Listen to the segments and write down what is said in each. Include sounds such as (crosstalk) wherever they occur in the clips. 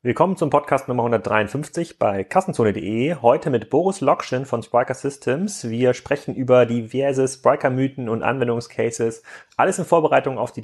Willkommen zum Podcast Nummer 153 bei Kassenzone.de. Heute mit Boris Lokschen von Spriker Systems. Wir sprechen über diverse Spriker-Mythen und Anwendungscases. Alles in Vorbereitung auf die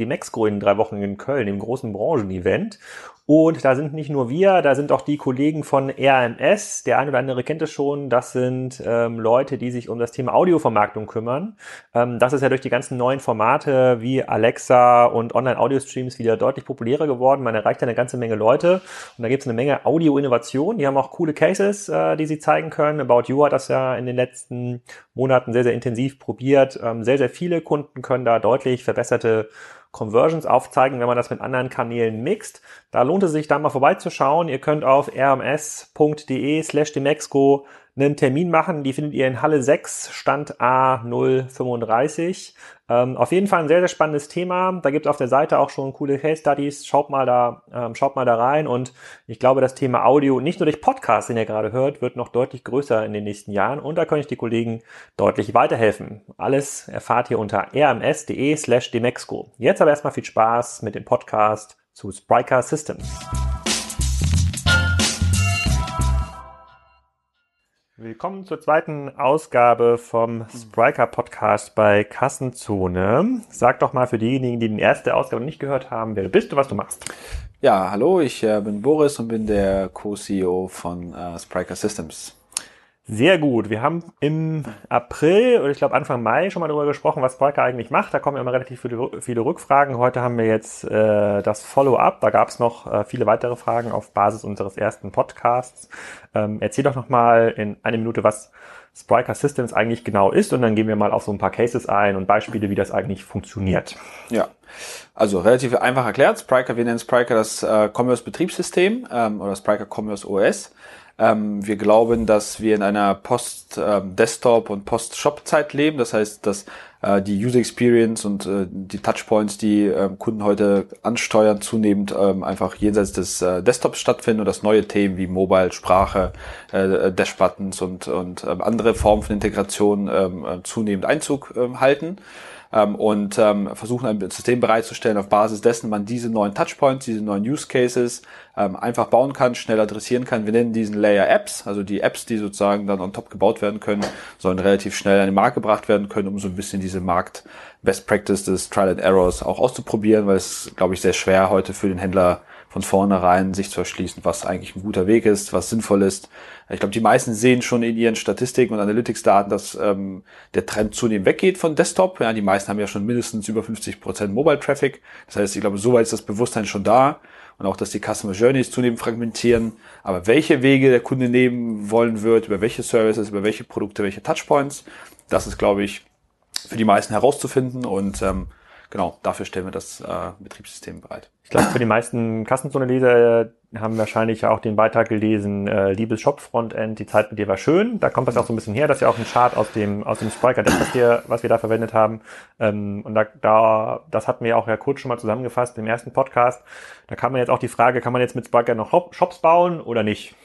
in drei Wochen in Köln, im großen Branchenevent. Und da sind nicht nur wir, da sind auch die Kollegen von RMS. Der ein oder andere kennt es schon. Das sind ähm, Leute, die sich um das Thema Audiovermarktung kümmern. Ähm, das ist ja durch die ganzen neuen Formate wie Alexa und Online-Audio-Streams wieder deutlich populärer geworden. Man erreicht eine ganze Menge Leute. Und da gibt es eine Menge Audio-Innovation. Die haben auch coole Cases, äh, die sie zeigen können. About You hat das ja in den letzten Monaten sehr, sehr intensiv probiert. Ähm, sehr, sehr viele Kunden können da deutlich verbesserte Conversions aufzeigen, wenn man das mit anderen Kanälen mixt. Da lohnt es sich da mal vorbeizuschauen. Ihr könnt auf rms.de slash demexco einen Termin machen. Die findet ihr in Halle 6, Stand A035. Ähm, auf jeden Fall ein sehr, sehr spannendes Thema. Da gibt es auf der Seite auch schon coole Case Studies. Schaut mal da, ähm, schaut mal da rein. Und ich glaube, das Thema Audio, nicht nur durch Podcast, den ihr gerade hört, wird noch deutlich größer in den nächsten Jahren. Und da können euch die Kollegen deutlich weiterhelfen. Alles erfahrt ihr unter rms.de slash demexco. Jetzt aber erstmal viel Spaß mit dem Podcast zu Spriker Systems. Willkommen zur zweiten Ausgabe vom Spriker Podcast bei Kassenzone. Sag doch mal für diejenigen, die die erste Ausgabe nicht gehört haben, wer du bist und was du machst. Ja, hallo, ich äh, bin Boris und bin der Co-CEO von äh, Spriker Systems. Sehr gut. Wir haben im April oder ich glaube Anfang Mai schon mal darüber gesprochen, was Spriker eigentlich macht. Da kommen immer relativ viele, viele Rückfragen. Heute haben wir jetzt äh, das Follow-up. Da gab es noch äh, viele weitere Fragen auf Basis unseres ersten Podcasts. Ähm, erzähl doch noch mal in eine Minute, was Spriker Systems eigentlich genau ist und dann gehen wir mal auf so ein paar Cases ein und Beispiele, wie das eigentlich funktioniert. Ja, also relativ einfach erklärt. Spriker, wir nennen Spriker das äh, Commerce-Betriebssystem ähm, oder Spriker Commerce OS. Ähm, wir glauben, dass wir in einer Post-Desktop- und Post-Shop-Zeit leben. Das heißt, dass äh, die User Experience und äh, die Touchpoints, die äh, Kunden heute ansteuern, zunehmend ähm, einfach jenseits des äh, Desktops stattfinden und dass neue Themen wie Mobile, Sprache, äh, Dash-Buttons und, und äh, andere Formen von Integration ähm, äh, zunehmend Einzug äh, halten ähm, und ähm, versuchen ein System bereitzustellen, auf Basis dessen man diese neuen Touchpoints, diese neuen Use Cases ähm, einfach bauen kann, schnell adressieren kann. Wir nennen diesen Layer Apps, also die Apps, die sozusagen dann on top gebaut werden können, sollen relativ schnell an den Markt gebracht werden können, um so ein bisschen diese Markt Best Practice des Trial and Errors auch auszuprobieren, weil es, glaube ich, sehr schwer heute für den Händler von vornherein sich zu erschließen, was eigentlich ein guter Weg ist, was sinnvoll ist. Ich glaube, die meisten sehen schon in ihren Statistiken und Analytics-Daten, dass ähm, der Trend zunehmend weggeht von Desktop. Ja, die meisten haben ja schon mindestens über 50 Prozent Mobile-Traffic. Das heißt, ich glaube, soweit ist das Bewusstsein schon da und auch, dass die Customer Journeys zunehmend fragmentieren. Aber welche Wege der Kunde nehmen wollen wird, über welche Services, über welche Produkte, welche Touchpoints, das ist, glaube ich, für die meisten herauszufinden und ähm, genau, dafür stellen wir das äh, Betriebssystem bereit. Ich glaube, für die meisten Kassenzone-Leser äh, haben wahrscheinlich auch den Beitrag gelesen, äh, liebes Shop-Frontend, die Zeit mit dir war schön. Da kommt das auch so ein bisschen her, dass ja auch ein Chart aus dem, aus dem Spriker, das, was wir, was wir da verwendet haben. Ähm, und da, da, das hatten wir auch ja kurz schon mal zusammengefasst im ersten Podcast. Da kam man jetzt auch die Frage, kann man jetzt mit Spriker noch Shops bauen oder nicht?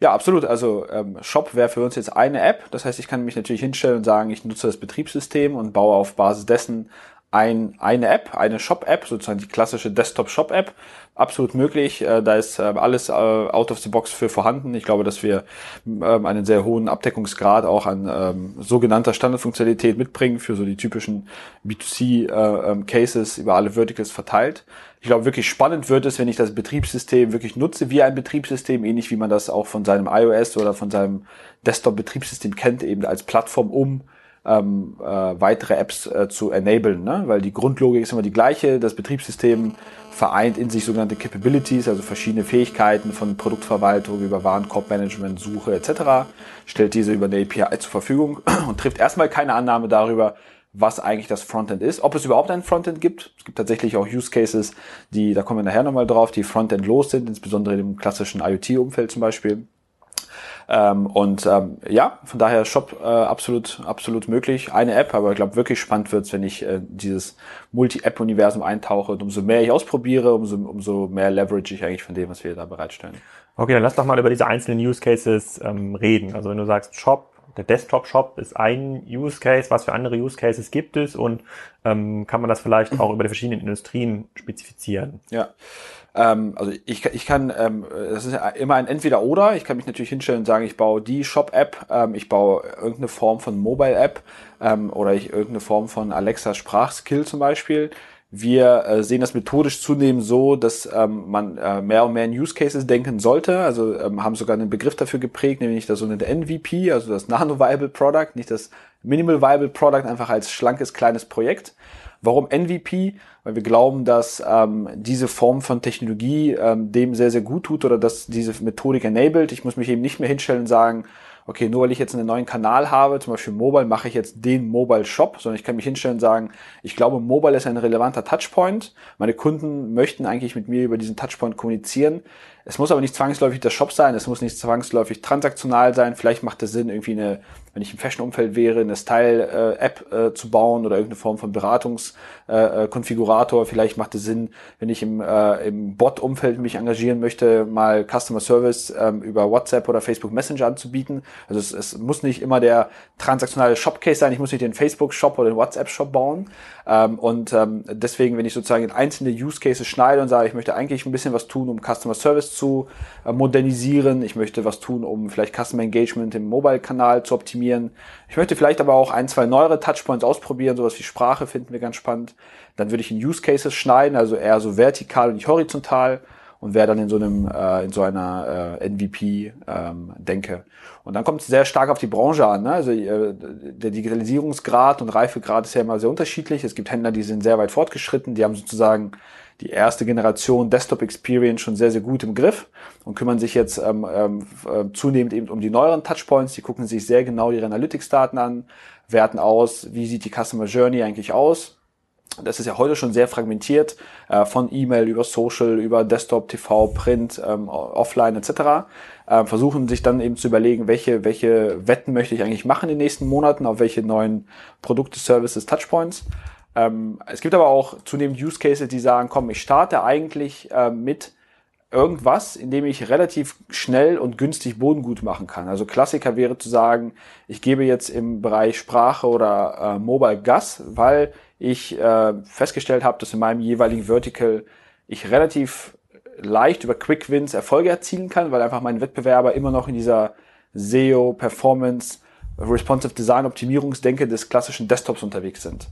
Ja, absolut. Also ähm, Shop wäre für uns jetzt eine App. Das heißt, ich kann mich natürlich hinstellen und sagen, ich nutze das Betriebssystem und baue auf Basis dessen ein, eine App, eine Shop-App, sozusagen die klassische Desktop-Shop-App. Absolut möglich. Äh, da ist äh, alles äh, out of the box für vorhanden. Ich glaube, dass wir ähm, einen sehr hohen Abdeckungsgrad auch an ähm, sogenannter Standardfunktionalität mitbringen für so die typischen B2C-Cases äh, ähm, über alle Verticals verteilt. Ich glaube, wirklich spannend wird es, wenn ich das Betriebssystem wirklich nutze wie ein Betriebssystem, ähnlich wie man das auch von seinem iOS oder von seinem Desktop-Betriebssystem kennt, eben als Plattform, um ähm, äh, weitere Apps äh, zu enablen, ne? weil die Grundlogik ist immer die gleiche. Das Betriebssystem vereint in sich sogenannte Capabilities, also verschiedene Fähigkeiten von Produktverwaltung über Warenkorbmanagement, Suche etc., stellt diese über eine API zur Verfügung (clears throat) und trifft erstmal keine Annahme darüber, was eigentlich das Frontend ist, ob es überhaupt ein Frontend gibt. Es gibt tatsächlich auch Use Cases, die, da kommen wir nachher nochmal drauf, die Frontend los sind, insbesondere im klassischen IoT-Umfeld zum Beispiel. Ähm, und ähm, ja, von daher Shop äh, absolut, absolut möglich. Eine App, aber ich glaube, wirklich spannend wird's, wenn ich äh, dieses Multi-App-Universum eintauche. Und umso mehr ich ausprobiere, umso, umso mehr leverage ich eigentlich von dem, was wir da bereitstellen. Okay, dann lass doch mal über diese einzelnen Use Cases ähm, reden. Also wenn du sagst Shop, der Desktop-Shop ist ein Use Case, was für andere Use Cases gibt es und ähm, kann man das vielleicht auch über die verschiedenen Industrien spezifizieren? Ja, ähm, also ich, ich kann, ähm, das ist immer ein Entweder-Oder. Ich kann mich natürlich hinstellen und sagen, ich baue die Shop-App, ähm, ich baue irgendeine Form von Mobile-App ähm, oder ich irgendeine Form von Alexa-Sprachskill zum Beispiel. Wir äh, sehen das methodisch zunehmend so, dass ähm, man äh, mehr und mehr in Use Cases denken sollte. Also ähm, haben sogar einen Begriff dafür geprägt, nämlich das sogenannte MVP, also das Nano Viable Product, nicht das Minimal Viable Product, einfach als schlankes kleines Projekt. Warum MVP? Weil wir glauben, dass ähm, diese Form von Technologie ähm, dem sehr, sehr gut tut oder dass diese Methodik enabled. Ich muss mich eben nicht mehr hinstellen und sagen, okay, nur weil ich jetzt einen neuen Kanal habe, zum Beispiel Mobile, mache ich jetzt den Mobile Shop, sondern ich kann mich hinstellen und sagen, ich glaube, Mobile ist ein relevanter Touchpoint. Meine Kunden möchten eigentlich mit mir über diesen Touchpoint kommunizieren. Es muss aber nicht zwangsläufig der Shop sein, es muss nicht zwangsläufig transaktional sein. Vielleicht macht es Sinn, irgendwie eine, wenn ich im Fashion-Umfeld wäre, eine Style-App äh, zu bauen oder irgendeine Form von Beratungskonfigurator. Äh, äh Vielleicht macht es Sinn, wenn ich im, äh, im Bot-Umfeld mich engagieren möchte, mal Customer Service äh, über WhatsApp oder Facebook Messenger anzubieten. Also es, es muss nicht immer der transaktionale Shop-Case sein. Ich muss nicht den Facebook-Shop oder den WhatsApp-Shop bauen. Ähm, und ähm, deswegen, wenn ich sozusagen in einzelne Use Cases schneide und sage, ich möchte eigentlich ein bisschen was tun, um Customer Service zu äh, modernisieren, ich möchte was tun, um vielleicht Customer Engagement im Mobile-Kanal zu optimieren, ich möchte vielleicht aber auch ein, zwei neuere Touchpoints ausprobieren, sowas wie Sprache finden wir ganz spannend. Dann würde ich in Use Cases schneiden, also eher so vertikal und nicht horizontal und wäre dann in so einem äh, in so einer äh, NVP ähm, denke. Und dann kommt es sehr stark auf die Branche an. Ne? Also äh, der Digitalisierungsgrad und Reifegrad ist ja immer sehr unterschiedlich. Es gibt Händler, die sind sehr weit fortgeschritten, die haben sozusagen die erste Generation Desktop Experience schon sehr, sehr gut im Griff und kümmern sich jetzt ähm, ähm, äh, zunehmend eben um die neueren Touchpoints. Die gucken sich sehr genau ihre Analytics-Daten an, werten aus, wie sieht die Customer Journey eigentlich aus, das ist ja heute schon sehr fragmentiert, äh, von E-Mail über Social, über Desktop, TV, Print, ähm, Offline etc. Äh, versuchen sich dann eben zu überlegen, welche, welche Wetten möchte ich eigentlich machen in den nächsten Monaten, auf welche neuen Produkte, Services, Touchpoints. Ähm, es gibt aber auch zunehmend Use Cases, die sagen, komm, ich starte eigentlich äh, mit irgendwas, in dem ich relativ schnell und günstig Bodengut machen kann. Also Klassiker wäre zu sagen, ich gebe jetzt im Bereich Sprache oder äh, Mobile Gas, weil ich äh, festgestellt habe, dass in meinem jeweiligen Vertical ich relativ leicht über Quick Wins Erfolge erzielen kann, weil einfach meine Wettbewerber immer noch in dieser SEO, Performance, Responsive Design Optimierungsdenke des klassischen Desktops unterwegs sind.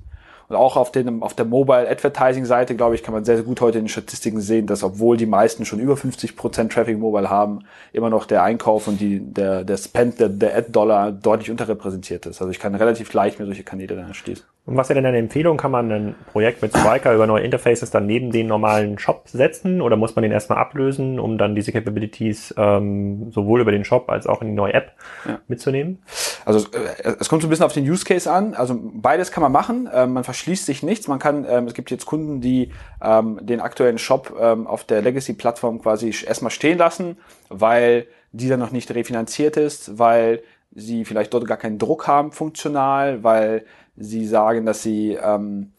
Und auch auf, den, auf der Mobile Advertising Seite, glaube ich, kann man sehr, sehr gut heute in den Statistiken sehen, dass obwohl die meisten schon über 50% Traffic Mobile haben, immer noch der Einkauf und die, der, der Spend, der, der Ad-Dollar deutlich unterrepräsentiert ist. Also ich kann relativ leicht mir solche Kanäle dann erschließen. Und was wäre denn eine Empfehlung? Kann man ein Projekt mit Striker über neue Interfaces dann neben den normalen Shop setzen oder muss man den erstmal ablösen, um dann diese Capabilities ähm, sowohl über den Shop als auch in die neue App ja. mitzunehmen? Also äh, es kommt so ein bisschen auf den Use Case an. Also beides kann man machen. Ähm, man verschließt sich nichts. Man kann, ähm, es gibt jetzt Kunden, die ähm, den aktuellen Shop ähm, auf der Legacy-Plattform quasi erstmal stehen lassen, weil dieser noch nicht refinanziert ist, weil sie vielleicht dort gar keinen Druck haben funktional, weil Sie sagen, dass sie, ähm,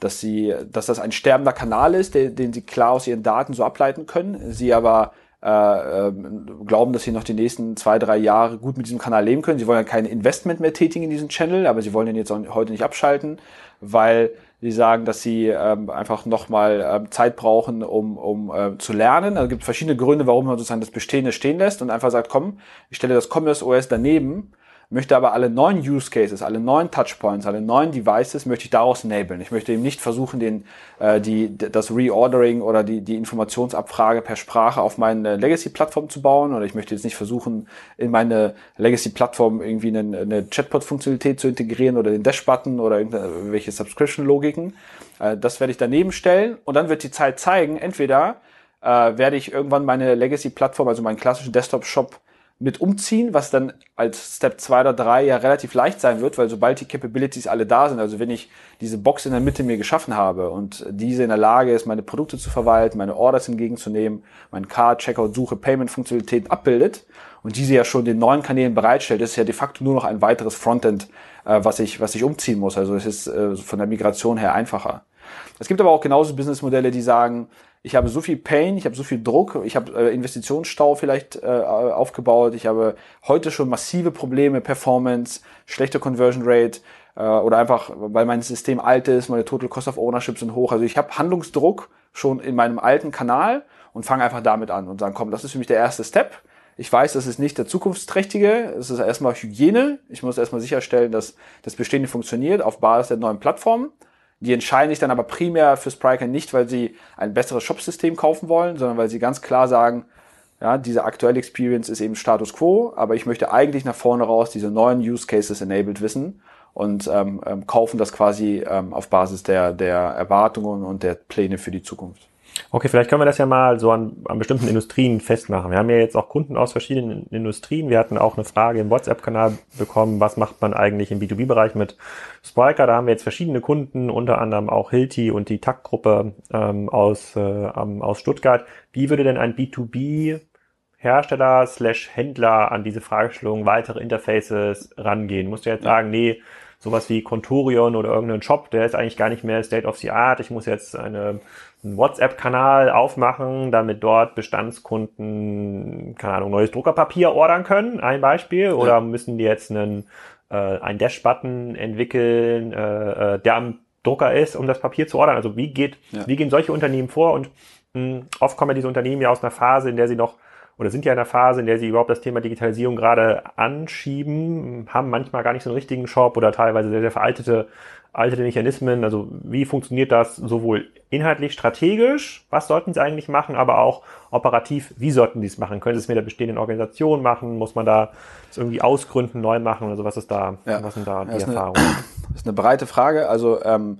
dass sie, dass das ein sterbender Kanal ist, den, den sie klar aus ihren Daten so ableiten können. Sie aber äh, äh, glauben, dass sie noch die nächsten zwei, drei Jahre gut mit diesem Kanal leben können. Sie wollen ja kein Investment mehr tätigen in diesen Channel, aber sie wollen den jetzt auch heute nicht abschalten, weil sie sagen, dass sie ähm, einfach nochmal ähm, Zeit brauchen, um, um äh, zu lernen. Also es gibt verschiedene Gründe, warum man sozusagen das Bestehende stehen lässt und einfach sagt, komm, ich stelle das Commerce OS daneben möchte aber alle neuen Use Cases, alle neuen Touchpoints, alle neuen Devices möchte ich daraus enablen. Ich möchte eben nicht versuchen, den, äh, die, das Reordering oder die, die Informationsabfrage per Sprache auf meine Legacy-Plattform zu bauen oder ich möchte jetzt nicht versuchen, in meine Legacy-Plattform irgendwie eine, eine Chatbot-Funktionalität zu integrieren oder den Dash-Button oder irgendwelche Subscription-Logiken. Äh, das werde ich daneben stellen und dann wird die Zeit zeigen, entweder äh, werde ich irgendwann meine Legacy-Plattform, also meinen klassischen Desktop-Shop mit umziehen, was dann als Step 2 oder 3 ja relativ leicht sein wird, weil sobald die Capabilities alle da sind, also wenn ich diese Box in der Mitte mir geschaffen habe und diese in der Lage ist, meine Produkte zu verwalten, meine Orders entgegenzunehmen, mein Card, Checkout, Suche, Payment-Funktionalität abbildet und diese ja schon den neuen Kanälen bereitstellt, ist ja de facto nur noch ein weiteres Frontend, äh, was ich, was ich umziehen muss. Also es ist äh, von der Migration her einfacher. Es gibt aber auch genauso Businessmodelle, die sagen, ich habe so viel Pain, ich habe so viel Druck, ich habe äh, Investitionsstau vielleicht äh, aufgebaut, ich habe heute schon massive Probleme, Performance, schlechte Conversion Rate äh, oder einfach, weil mein System alt ist, meine Total Cost of Ownership sind hoch. Also ich habe Handlungsdruck schon in meinem alten Kanal und fange einfach damit an und sagen, komm, das ist für mich der erste Step. Ich weiß, das ist nicht der zukunftsträchtige. Es ist erstmal Hygiene. Ich muss erstmal sicherstellen, dass das Bestehende funktioniert auf Basis der neuen Plattform. Die entscheiden sich dann aber primär für Spriker nicht, weil sie ein besseres Shop-System kaufen wollen, sondern weil sie ganz klar sagen, ja, diese aktuelle Experience ist eben Status Quo, aber ich möchte eigentlich nach vorne raus diese neuen Use Cases enabled wissen und ähm, ähm, kaufen das quasi ähm, auf Basis der, der Erwartungen und der Pläne für die Zukunft. Okay, vielleicht können wir das ja mal so an, an bestimmten Industrien festmachen. Wir haben ja jetzt auch Kunden aus verschiedenen Industrien. Wir hatten auch eine Frage im WhatsApp-Kanal bekommen, was macht man eigentlich im B2B-Bereich mit Spriker? Da haben wir jetzt verschiedene Kunden, unter anderem auch Hilti und die TAC-Gruppe ähm, aus, äh, aus Stuttgart. Wie würde denn ein B2B Hersteller slash Händler an diese Fragestellung weitere Interfaces rangehen? Musst du jetzt sagen, nee, sowas wie Contorion oder irgendein Shop, der ist eigentlich gar nicht mehr State of the Art. Ich muss jetzt eine, einen WhatsApp-Kanal aufmachen, damit dort Bestandskunden, keine Ahnung, neues Druckerpapier ordern können, ein Beispiel. Oder ja. müssen die jetzt einen, äh, einen Dash-Button entwickeln, äh, äh, der am Drucker ist, um das Papier zu ordern? Also wie geht, ja. wie gehen solche Unternehmen vor? Und mh, hm, oft kommen ja diese Unternehmen ja aus einer Phase, in der sie noch oder sind ja in einer Phase, in der sie überhaupt das Thema Digitalisierung gerade anschieben, haben manchmal gar nicht so einen richtigen Shop oder teilweise sehr, sehr veraltete alte Mechanismen. Also wie funktioniert das sowohl inhaltlich, strategisch, was sollten sie eigentlich machen, aber auch operativ, wie sollten sie es machen? Können sie es mit der bestehenden Organisation machen? Muss man da es irgendwie ausgründen, neu machen oder so? Was ist da, ja. was sind da die Erfahrungen? das (clears throat) ist eine breite Frage. Also ähm,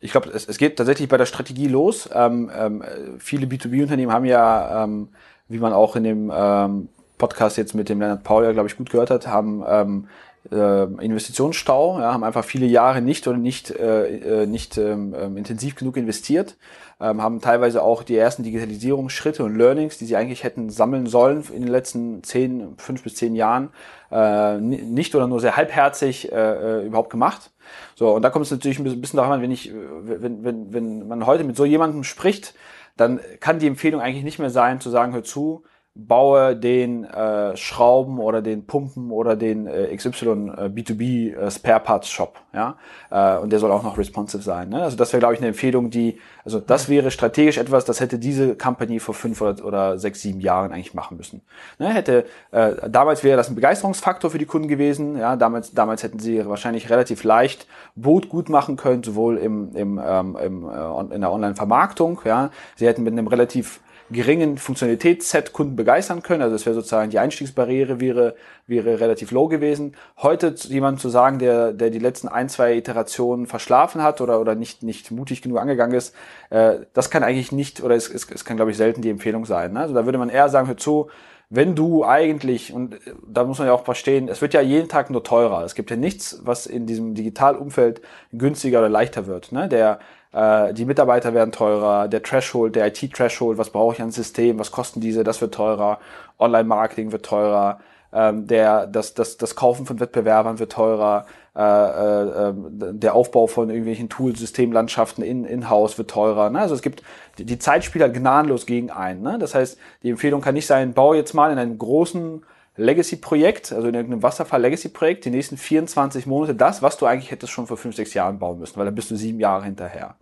ich glaube, es, es geht tatsächlich bei der Strategie los. Ähm, ähm, viele B2B-Unternehmen haben ja ähm, wie man auch in dem ähm, Podcast jetzt mit dem Leonard Paul ja, glaube ich, gut gehört hat, haben ähm, äh, Investitionsstau, ja, haben einfach viele Jahre nicht oder nicht, äh, äh nicht ähm, ähm, intensiv genug investiert, ähm, haben teilweise auch die ersten Digitalisierungsschritte und Learnings, die sie eigentlich hätten sammeln sollen in den letzten zehn, fünf bis zehn Jahren, äh, nicht oder nur sehr halbherzig äh, äh überhaupt gemacht. So, und da kommt es natürlich ein bisschen darauf an, wenn ich, wenn, wenn, wenn man heute mit so jemandem spricht, dann kann die Empfehlung eigentlich nicht mehr sein, zu sagen, hör zu, baue den äh, Schrauben oder den Pumpen oder den äh, XY äh, B2B äh, Spare Parts Shop, ja, äh, und der soll auch noch responsive sein. Ne? Also das wäre, glaube ich, eine Empfehlung, die, also das wäre strategisch etwas, das hätte diese Company vor fünf oder, oder sechs, sieben Jahren eigentlich machen müssen. Ne? Hätte äh, damals wäre das ein Begeisterungsfaktor für die Kunden gewesen. Ja, damals, damals hätten sie wahrscheinlich relativ leicht Boot gut machen können, sowohl im, im, ähm, im äh, in der Online-Vermarktung. Ja, sie hätten mit einem relativ geringen Funktionalitätsset Kunden begeistern können. Also das wäre sozusagen die Einstiegsbarriere wäre, wäre relativ low gewesen. Heute jemand zu sagen, der, der die letzten ein, zwei Iterationen verschlafen hat oder, oder nicht, nicht mutig genug angegangen ist, äh, das kann eigentlich nicht, oder es, es, es kann, glaube ich, selten die Empfehlung sein. Ne? Also da würde man eher sagen, hör zu, wenn du eigentlich, und da muss man ja auch verstehen, es wird ja jeden Tag nur teurer. Es gibt ja nichts, was in diesem Digitalumfeld günstiger oder leichter wird. Ne? Der, äh, die Mitarbeiter werden teurer, der Threshold, der IT-Threshold, was brauche ich an System, was kosten diese, das wird teurer, Online-Marketing wird teurer, ähm, der, das, das, das Kaufen von Wettbewerbern wird teurer, äh, äh, ähm, der Aufbau von irgendwelchen Tool-Systemlandschaften in, in-house wird teurer. Ne? Also es gibt, die Zeit spielt halt gnadenlos gegen ein. Ne? Das heißt, die Empfehlung kann nicht sein, bau jetzt mal in einem großen Legacy-Projekt, also in irgendeinem Wasserfall-Legacy-Projekt, die nächsten 24 Monate das, was du eigentlich hättest schon vor 5, 6 Jahren bauen müssen, weil dann bist du sieben Jahre hinterher.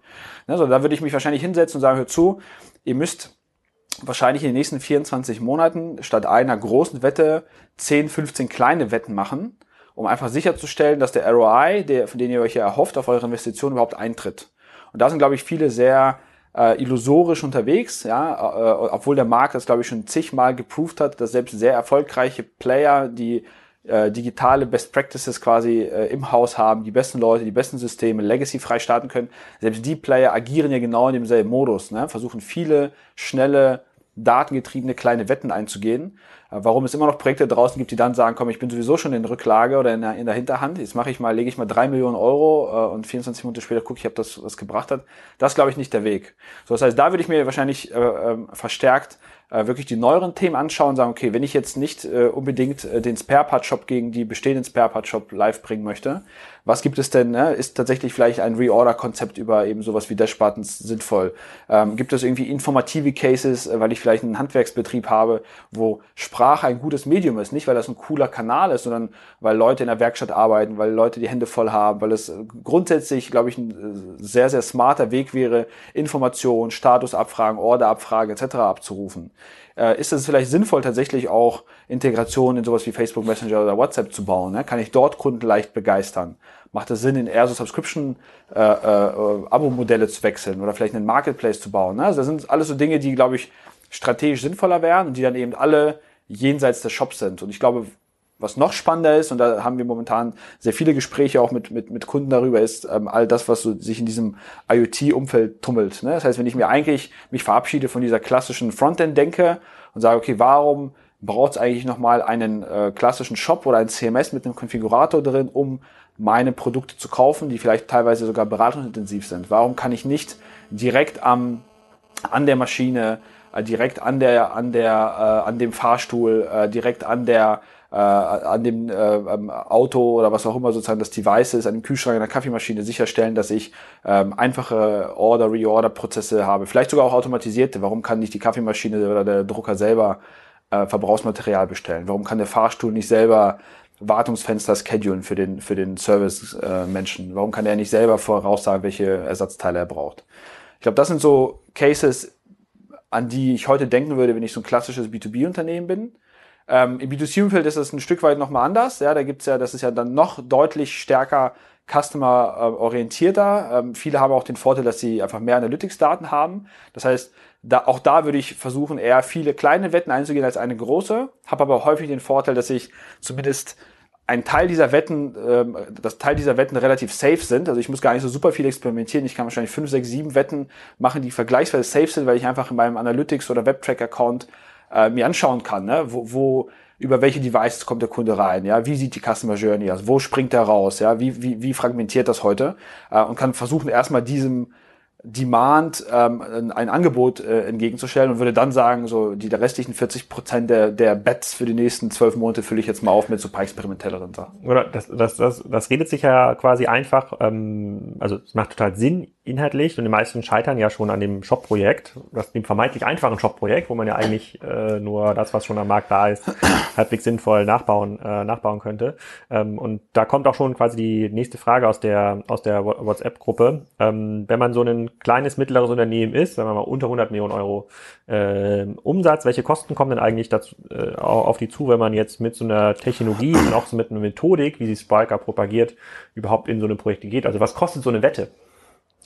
Also da würde ich mich wahrscheinlich hinsetzen und sagen, hör zu, ihr müsst wahrscheinlich in den nächsten 24 Monaten statt einer großen Wette 10, 15 kleine Wetten machen, um einfach sicherzustellen, dass der ROI, der, von dem ihr euch ja erhofft, auf eure Investition überhaupt eintritt. Und da sind, glaube ich, viele sehr äh, illusorisch unterwegs, ja, äh, obwohl der Markt das, glaube ich, schon zigmal geproved hat, dass selbst sehr erfolgreiche Player, die äh, digitale Best Practices quasi äh, im Haus haben, die besten Leute, die besten Systeme, Legacy frei starten können, selbst die Player agieren ja genau in demselben Modus, ne? versuchen viele, schnelle, datengetriebene kleine Wetten einzugehen warum es immer noch Projekte draußen gibt, die dann sagen, komm, ich bin sowieso schon in Rücklage oder in der, in der Hinterhand, jetzt mache ich mal, lege ich mal drei Millionen Euro äh, und 24 Minuten später gucke ich, ob das was gebracht hat. Das glaube ich nicht der Weg. So, das heißt, da würde ich mir wahrscheinlich äh, äh, verstärkt äh, wirklich die neueren Themen anschauen und sagen, okay, wenn ich jetzt nicht äh, unbedingt äh, den Spare-Part-Shop gegen die bestehenden Spare-Part-Shop live bringen möchte, was gibt es denn? Ne? Ist tatsächlich vielleicht ein Reorder-Konzept über eben sowas wie Dash-Buttons sinnvoll? Ähm, gibt es irgendwie informative Cases, äh, weil ich vielleicht einen Handwerksbetrieb habe, wo Sprache ein gutes Medium ist? Nicht, weil das ein cooler Kanal ist, sondern weil Leute in der Werkstatt arbeiten, weil Leute die Hände voll haben, weil es grundsätzlich, glaube ich, ein äh, sehr, sehr smarter Weg wäre, Informationen, Statusabfragen, Orderabfragen etc. abzurufen äh, ist es vielleicht sinnvoll, tatsächlich auch Integration in sowas wie Facebook Messenger oder WhatsApp zu bauen? Ne? Kann ich dort Kunden leicht begeistern? Macht es Sinn, in eher so Subscription-Abo-Modelle äh, äh, zu wechseln oder vielleicht einen Marketplace zu bauen? Ne? Also das sind alles so Dinge, die, glaube ich, strategisch sinnvoller wären und die dann eben alle jenseits des Shops sind. Und ich glaube, was noch spannender ist, und da haben wir momentan sehr viele Gespräche auch mit, mit, mit Kunden darüber, ist ähm, all das, was so sich in diesem IoT-Umfeld tummelt. Ne? Das heißt, wenn ich mir eigentlich mich verabschiede von dieser klassischen Frontend-Denke und sage, okay, warum braucht es eigentlich nochmal einen äh, klassischen Shop oder ein CMS mit einem Konfigurator drin, um meine Produkte zu kaufen, die vielleicht teilweise sogar beratungsintensiv sind? Warum kann ich nicht direkt am, an der Maschine, äh, direkt an der, an der, äh, an dem Fahrstuhl, äh, direkt an der äh, an dem äh, Auto oder was auch immer sozusagen das Device ist, an dem Kühlschrank, an der Kaffeemaschine sicherstellen, dass ich ähm, einfache Order, Reorder-Prozesse habe. Vielleicht sogar auch automatisierte. Warum kann nicht die Kaffeemaschine oder der Drucker selber äh, Verbrauchsmaterial bestellen? Warum kann der Fahrstuhl nicht selber Wartungsfenster schedulen für den, für den Service-Menschen? Äh, Warum kann er nicht selber voraussagen, welche Ersatzteile er braucht? Ich glaube, das sind so Cases, an die ich heute denken würde, wenn ich so ein klassisches B2B-Unternehmen bin. Ähm, Im B2C-Umfeld ist es ein Stück weit nochmal anders. Ja, da gibt's ja, das ist ja dann noch deutlich stärker customer-orientierter. Ähm, viele haben auch den Vorteil, dass sie einfach mehr Analytics-Daten haben. Das heißt, da, auch da würde ich versuchen, eher viele kleine Wetten einzugehen als eine große. Habe aber häufig den Vorteil, dass ich zumindest ein Teil dieser Wetten, ähm, das Teil dieser Wetten relativ safe sind. Also ich muss gar nicht so super viel experimentieren. Ich kann wahrscheinlich fünf, sechs, sieben Wetten machen, die vergleichsweise safe sind, weil ich einfach in meinem Analytics oder Webtrack-Account äh, mir anschauen kann, ne? wo, wo über welche Devices kommt der Kunde rein, ja, wie sieht die Customer Journey aus, wo springt er raus, ja, wie, wie, wie fragmentiert das heute äh, und kann versuchen erstmal diesem Demand ähm, ein Angebot äh, entgegenzustellen und würde dann sagen, so die der restlichen 40 Prozent der, der Bets für die nächsten zwölf Monate fülle ich jetzt mal auf mit so ein paar experimentelleren Sachen. Oder das, das, das, das redet sich ja quasi einfach, ähm, also es macht total Sinn inhaltlich und die meisten scheitern ja schon an dem Shop-Projekt, dem vermeintlich einfachen Shop-Projekt, wo man ja eigentlich äh, nur das, was schon am Markt da ist, (coughs) halbwegs sinnvoll nachbauen, äh, nachbauen könnte. Ähm, und da kommt auch schon quasi die nächste Frage aus der aus der WhatsApp-Gruppe. Ähm, wenn man so einen kleines, mittleres Unternehmen ist, sagen wir mal unter 100 Millionen Euro äh, Umsatz, welche Kosten kommen denn eigentlich dazu, äh, auf die zu, wenn man jetzt mit so einer Technologie und auch so mit einer Methodik, wie sie Spiker propagiert, überhaupt in so eine Projekte geht? Also was kostet so eine Wette?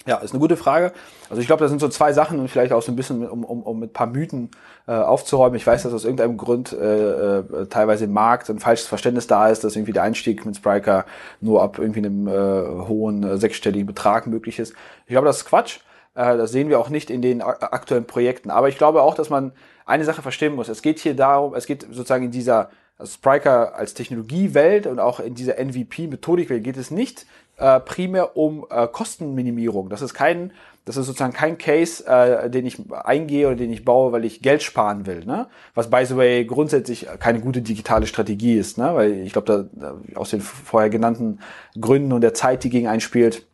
Ja, ist eine gute Frage. Also ich glaube, da sind so zwei Sachen und vielleicht auch so ein bisschen, um, um, um mit paar Mythen äh, aufzuräumen. Ich weiß, dass aus irgendeinem Grund äh, äh, teilweise im Markt ein falsches Verständnis da ist, dass irgendwie der Einstieg mit Spriker nur ab irgendwie einem äh, hohen äh, sechsstelligen Betrag möglich ist. Ich glaube, das ist Quatsch. Äh, das sehen wir auch nicht in den aktuellen Projekten. Aber ich glaube auch, dass man eine Sache verstehen muss. Es geht hier darum, es geht sozusagen in dieser Spriker als Technologiewelt und auch in dieser MVP-Methodikwelt geht es nicht äh, primär um äh, Kostenminimierung. Das ist kein, das ist sozusagen kein Case, äh, den ich eingehe oder den ich baue, weil ich Geld sparen will. Ne? Was by the way grundsätzlich keine gute digitale Strategie ist, ne? weil ich glaube, da, aus den vorher genannten Gründen und der Zeit, die gegen einspielt,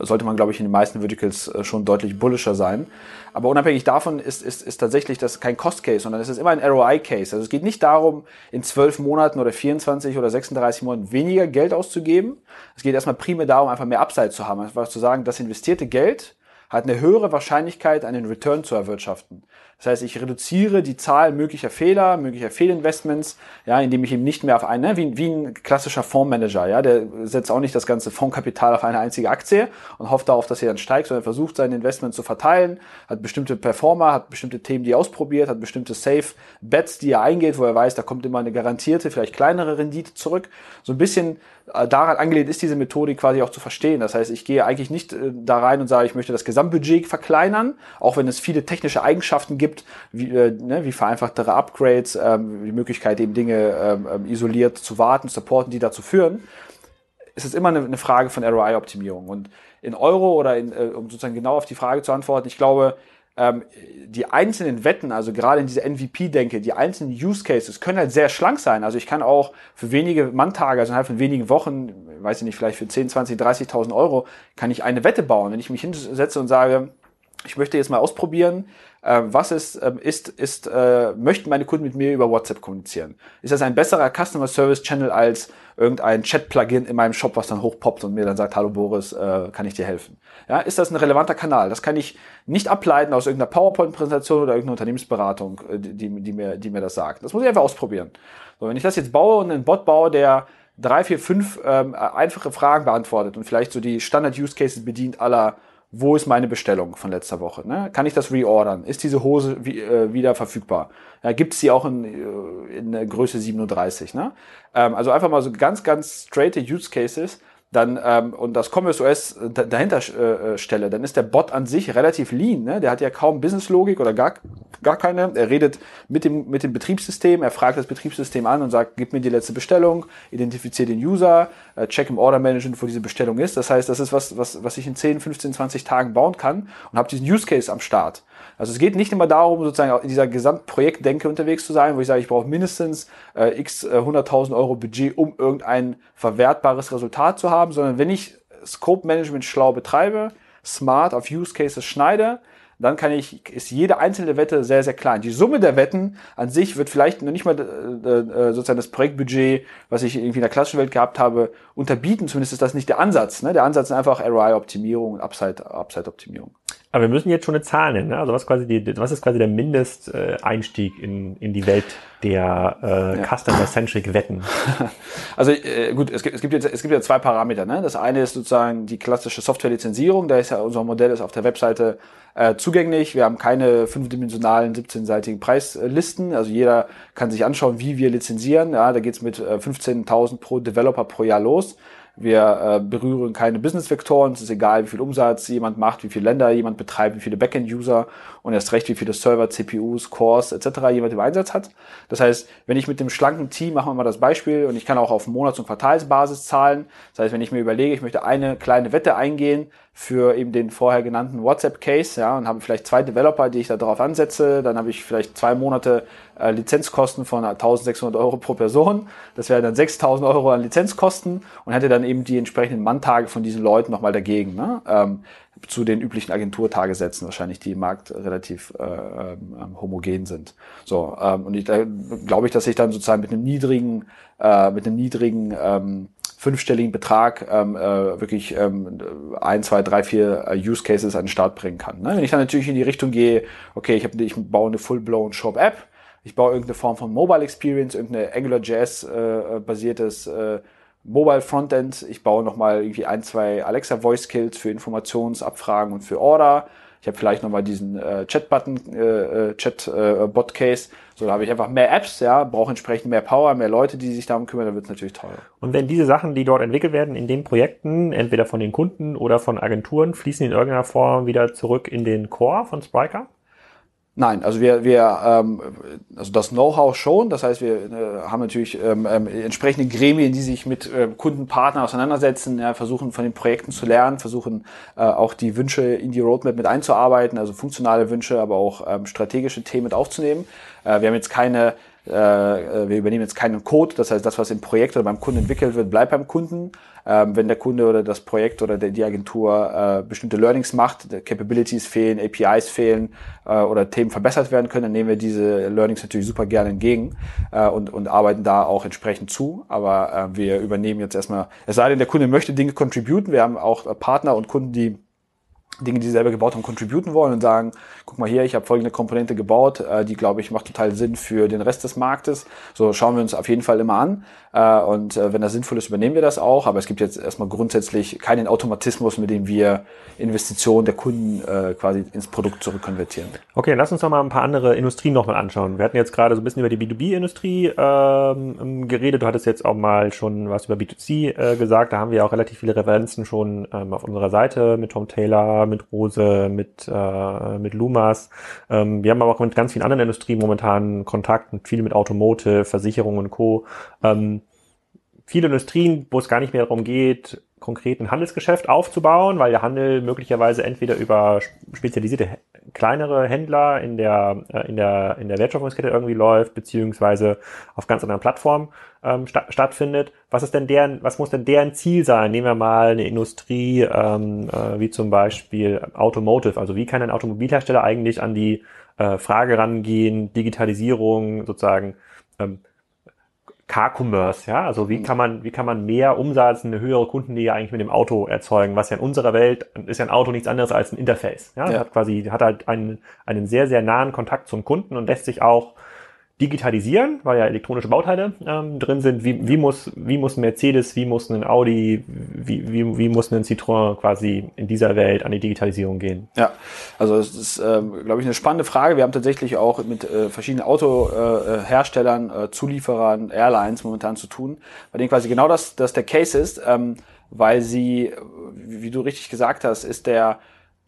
sollte man, glaube ich, in den meisten Verticals äh, schon deutlich bullischer sein. Aber unabhängig davon ist, ist, ist tatsächlich das kein Cost-Case, sondern es ist immer ein ROI-Case. Also es geht nicht darum, in zwölf Monaten oder 24 oder 36 Monaten weniger Geld auszugeben. Es geht erstmal primär darum, einfach mehr Upside zu haben. Einfach zu sagen, das investierte Geld hat eine höhere Wahrscheinlichkeit, einen Return zu erwirtschaften. Das heißt, ich reduziere die Zahl möglicher Fehler, möglicher Fehlinvestments, ja, indem ich eben nicht mehr auf eine, ne, wie, wie ein klassischer Fondsmanager, ja, der setzt auch nicht das ganze Fondskapital auf eine einzige Aktie und hofft darauf, dass sie dann steigt, sondern versucht, sein Investment zu verteilen, hat bestimmte Performer, hat bestimmte Themen, die er ausprobiert, hat bestimmte Safe Bets, die er eingeht, wo er weiß, da kommt immer eine garantierte, vielleicht kleinere Rendite zurück. So ein bisschen daran angelehnt ist diese Methode quasi auch zu verstehen. Das heißt, ich gehe eigentlich nicht äh, da rein und sage, ich möchte das Gesamtbudget verkleinern, auch wenn es viele technische Eigenschaften gibt, wie, äh, ne, wie vereinfachtere Upgrades, ähm, die Möglichkeit eben Dinge ähm, ähm isoliert zu warten, supporten, die dazu führen. Es ist immer eine, eine Frage von ROI-Optimierung. Und in Euro oder in, äh, um sozusagen genau auf die Frage zu antworten, ich glaube, ähm, die einzelnen Wetten, also gerade in dieser MVP-Denke, die einzelnen Use Cases können halt sehr schlank sein. Also ich kann auch für wenige Manntage, also innerhalb von wenigen Wochen, weiß ich nicht, vielleicht für 10, 20, 30.000 Euro, kann ich eine Wette bauen. Wenn ich mich hinsetze und sage, ich möchte jetzt mal ausprobieren, äh, was ist, äh, ist, ist äh, möchten meine Kunden mit mir über WhatsApp kommunizieren? Ist das ein besserer Customer Service Channel als irgendein Chat-Plugin in meinem Shop, was dann hochpoppt und mir dann sagt, hallo Boris, äh, kann ich dir helfen? Ja, ist das ein relevanter Kanal? Das kann ich nicht ableiten aus irgendeiner PowerPoint-Präsentation oder irgendeiner Unternehmensberatung, äh, die, die, mir, die mir das sagt. Das muss ich einfach ausprobieren. So, wenn ich das jetzt baue und einen Bot baue, der drei, vier, fünf ähm, einfache Fragen beantwortet und vielleicht so die Standard-Use-Cases bedient aller wo ist meine Bestellung von letzter Woche? Ne? Kann ich das reordern? Ist diese Hose wie, äh, wieder verfügbar? Ja, Gibt es sie auch in, äh, in Größe 37? Ne? Ähm, also einfach mal so ganz, ganz straight Use Cases, dann ähm, und das Commerce OS dahinter äh, stelle, dann ist der Bot an sich relativ lean. Ne? Der hat ja kaum Businesslogik oder gar, gar keine. Er redet mit dem, mit dem Betriebssystem, er fragt das Betriebssystem an und sagt, gib mir die letzte Bestellung, identifiziert den User, äh, check im Order Management, wo diese Bestellung ist. Das heißt, das ist was, was, was ich in 10, 15, 20 Tagen bauen kann und habe diesen Use Case am Start. Also es geht nicht immer darum, sozusagen in dieser Gesamtprojektdenke unterwegs zu sein, wo ich sage, ich brauche mindestens äh, x äh, 100.000 Euro Budget, um irgendein verwertbares Resultat zu haben, sondern wenn ich Scope Management schlau betreibe, smart auf Use Cases schneide, dann kann ich, ist jede einzelne Wette sehr, sehr klein. Die Summe der Wetten an sich wird vielleicht noch nicht mal äh, äh, sozusagen das Projektbudget, was ich irgendwie in der klassischen Welt gehabt habe, unterbieten. Zumindest ist das nicht der Ansatz. Ne? Der Ansatz ist einfach ROI-Optimierung und Upside-Optimierung. Aber wir müssen jetzt schon eine Zahl nennen. Ne? Also was, quasi die, was ist quasi der Mindesteinstieg in, in die Welt der äh, ja. Customer-Centric Wetten? (laughs) Also äh, gut, es gibt, es, gibt jetzt, es gibt ja zwei Parameter. Ne? Das eine ist sozusagen die klassische Software-Lizenzierung. Da ist ja unser Modell ist auf der Webseite äh, zugänglich. Wir haben keine fünfdimensionalen 17-seitigen Preislisten. Also jeder kann sich anschauen, wie wir lizenzieren. Ja, da geht's mit äh, 15.000 pro Developer pro Jahr los. Wir äh, berühren keine Business-Vektoren. Es ist egal, wie viel Umsatz jemand macht, wie viele Länder jemand betreibt, wie viele Backend-User und erst recht, wie viele Server, CPUs, Cores etc. jemand im Einsatz hat. Das heißt, wenn ich mit dem schlanken Team, machen wir mal das Beispiel, und ich kann auch auf Monats- und Quartalsbasis zahlen. Das heißt, wenn ich mir überlege, ich möchte eine kleine Wette eingehen, für eben den vorher genannten WhatsApp-Case, ja, und habe vielleicht zwei Developer, die ich da drauf ansetze. Dann habe ich vielleicht zwei Monate äh, Lizenzkosten von 1600 Euro pro Person. Das wäre dann 6000 Euro an Lizenzkosten und hätte dann eben die entsprechenden Manntage von diesen Leuten nochmal dagegen. Ne? Ähm, zu den üblichen Agenturtagesätzen wahrscheinlich, die im Markt relativ äh, ähm, homogen sind. So ähm, und ich, da glaube ich, dass ich dann sozusagen mit einem niedrigen, äh, mit einem niedrigen ähm, fünfstelligen Betrag ähm, äh, wirklich ähm, ein, zwei, drei, vier äh, Use Cases an den Start bringen kann. Ne? Wenn ich dann natürlich in die Richtung gehe, okay, ich, hab, ich baue eine full-blown Shop-App, ich baue irgendeine Form von Mobile Experience, irgendeine AngularJS äh, basiertes äh, Mobile Frontend, ich baue nochmal irgendwie ein, zwei Alexa Voice Kills für Informationsabfragen und für Order. Ich habe vielleicht nochmal diesen äh, Chat-Button, äh, äh Chat-Bot-Case. Äh, so, da habe ich einfach mehr Apps, ja, brauche entsprechend mehr Power, mehr Leute, die sich darum kümmern, dann wird es natürlich teurer. Und wenn diese Sachen, die dort entwickelt werden, in den Projekten, entweder von den Kunden oder von Agenturen, fließen in irgendeiner Form wieder zurück in den Core von Spriker? Nein, also wir, wir ähm, also das Know-how schon. Das heißt, wir äh, haben natürlich ähm, ähm, entsprechende Gremien, die sich mit äh, Kundenpartnern auseinandersetzen, ja, versuchen von den Projekten zu lernen, versuchen äh, auch die Wünsche in die Roadmap mit einzuarbeiten, also funktionale Wünsche, aber auch ähm, strategische Themen mit aufzunehmen. Äh, wir haben jetzt keine äh, wir übernehmen jetzt keinen Code, das heißt, das, was im Projekt oder beim Kunden entwickelt wird, bleibt beim Kunden. Ähm, wenn der Kunde oder das Projekt oder die Agentur äh, bestimmte Learnings macht, Capabilities fehlen, APIs fehlen äh, oder Themen verbessert werden können, dann nehmen wir diese Learnings natürlich super gerne entgegen äh, und, und arbeiten da auch entsprechend zu. Aber äh, wir übernehmen jetzt erstmal, es sei denn, der Kunde möchte Dinge contributen. Wir haben auch Partner und Kunden, die Dinge, die sie selber gebaut haben, contributen wollen und sagen, guck mal hier, ich habe folgende Komponente gebaut, äh, die, glaube ich, macht total Sinn für den Rest des Marktes. So schauen wir uns auf jeden Fall immer an. Äh, und äh, wenn das sinnvoll ist, übernehmen wir das auch. Aber es gibt jetzt erstmal grundsätzlich keinen Automatismus, mit dem wir Investitionen der Kunden quasi ins Produkt zurückkonvertieren. Okay, lass uns noch mal ein paar andere Industrien nochmal anschauen. Wir hatten jetzt gerade so ein bisschen über die B2B-Industrie ähm, geredet. Du hattest jetzt auch mal schon was über B2C äh, gesagt. Da haben wir auch relativ viele Referenzen schon ähm, auf unserer Seite mit Tom Taylor, mit Rose, mit, äh, mit Lumas. Ähm, wir haben aber auch mit ganz vielen anderen Industrien momentan Kontakt, viel mit Automotive, Versicherung und Co. Ähm, viele Industrien, wo es gar nicht mehr darum geht, konkret ein Handelsgeschäft aufzubauen, weil der Handel möglicherweise entweder über spezialisierte kleinere Händler in der äh, in der in der Wertschöpfungskette irgendwie läuft beziehungsweise auf ganz anderen Plattformen ähm, sta stattfindet. Was ist denn deren was muss denn deren Ziel sein? Nehmen wir mal eine Industrie ähm, äh, wie zum Beispiel Automotive. Also wie kann ein Automobilhersteller eigentlich an die äh, Frage rangehen, Digitalisierung sozusagen ähm, Car-Commerce, ja, also wie kann man, wie kann man mehr Umsatz, eine höhere Kundennähe eigentlich mit dem Auto erzeugen, was ja in unserer Welt ist ja ein Auto nichts anderes als ein Interface, ja, ja. hat quasi, hat halt einen, einen sehr, sehr nahen Kontakt zum Kunden und lässt sich auch digitalisieren, weil ja elektronische Bauteile ähm, drin sind. Wie, wie, muss, wie muss Mercedes, wie muss ein Audi, wie, wie, wie muss ein Citroën quasi in dieser Welt an die Digitalisierung gehen? Ja, also es ist, ähm, glaube ich, eine spannende Frage. Wir haben tatsächlich auch mit äh, verschiedenen Autoherstellern, äh, äh, Zulieferern, Airlines momentan zu tun, bei denen quasi genau das, das der Case ist, ähm, weil sie, wie du richtig gesagt hast, ist der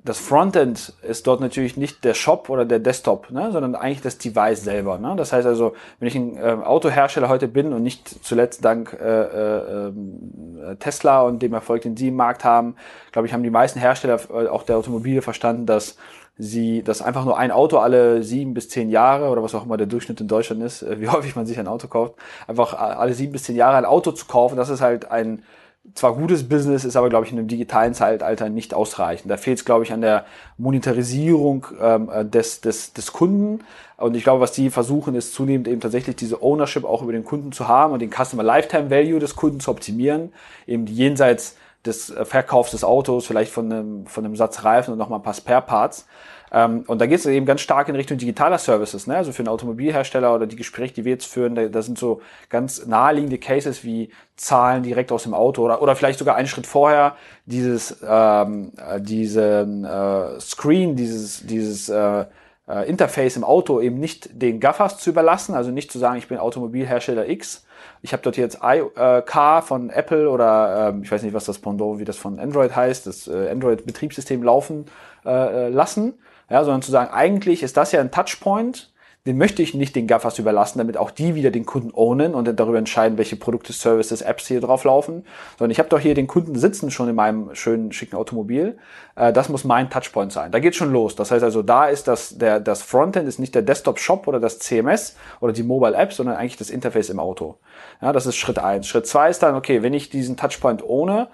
das Frontend ist dort natürlich nicht der Shop oder der Desktop, ne, sondern eigentlich das Device selber. Ne? Das heißt also, wenn ich ein äh, Autohersteller heute bin und nicht zuletzt dank äh, äh, äh, Tesla und dem Erfolg, den sie im Markt haben, glaube ich, haben die meisten Hersteller äh, auch der Automobile verstanden, dass sie, dass einfach nur ein Auto alle sieben bis zehn Jahre oder was auch immer der Durchschnitt in Deutschland ist, äh, wie (laughs) häufig man sich ein Auto kauft, einfach alle sieben bis zehn Jahre ein Auto zu kaufen, das ist halt ein zwar gutes Business, ist aber, glaube ich, in einem digitalen Zeitalter nicht ausreichend. Da fehlt es, glaube ich, an der Monetarisierung ähm, äh, des, des, des Kunden. Und ich glaube, was die versuchen, ist zunehmend eben tatsächlich diese Ownership auch über den Kunden zu haben und den Customer Lifetime Value des Kunden zu optimieren, eben jenseits des äh, Verkaufs des Autos, vielleicht von einem, von einem Satz Reifen und nochmal ein paar Spare Parts. Ähm, und da geht es eben ganz stark in Richtung digitaler Services, ne? also für einen Automobilhersteller oder die Gespräche, die wir jetzt führen, da, da sind so ganz naheliegende Cases wie Zahlen direkt aus dem Auto oder, oder vielleicht sogar einen Schritt vorher dieses ähm, äh, diesen äh, Screen, dieses dieses äh, äh, Interface im Auto eben nicht den Gaffers zu überlassen, also nicht zu sagen, ich bin Automobilhersteller X, ich habe dort jetzt iCar von Apple oder ähm, ich weiß nicht, was das Pendant, wie das von Android heißt, das äh, Android-Betriebssystem laufen äh, äh lassen, ja, sondern zu sagen, eigentlich ist das ja ein Touchpoint, den möchte ich nicht den Gaffers überlassen, damit auch die wieder den Kunden ownen und dann darüber entscheiden, welche Produkte, Services, Apps hier drauf laufen. Sondern ich habe doch hier den Kunden sitzen schon in meinem schönen, schicken Automobil. Äh, das muss mein Touchpoint sein. Da geht schon los. Das heißt also, da ist das, der, das Frontend ist nicht der Desktop-Shop oder das CMS oder die Mobile-App, sondern eigentlich das Interface im Auto. Ja, das ist Schritt eins. Schritt zwei ist dann, okay, wenn ich diesen Touchpoint ohne,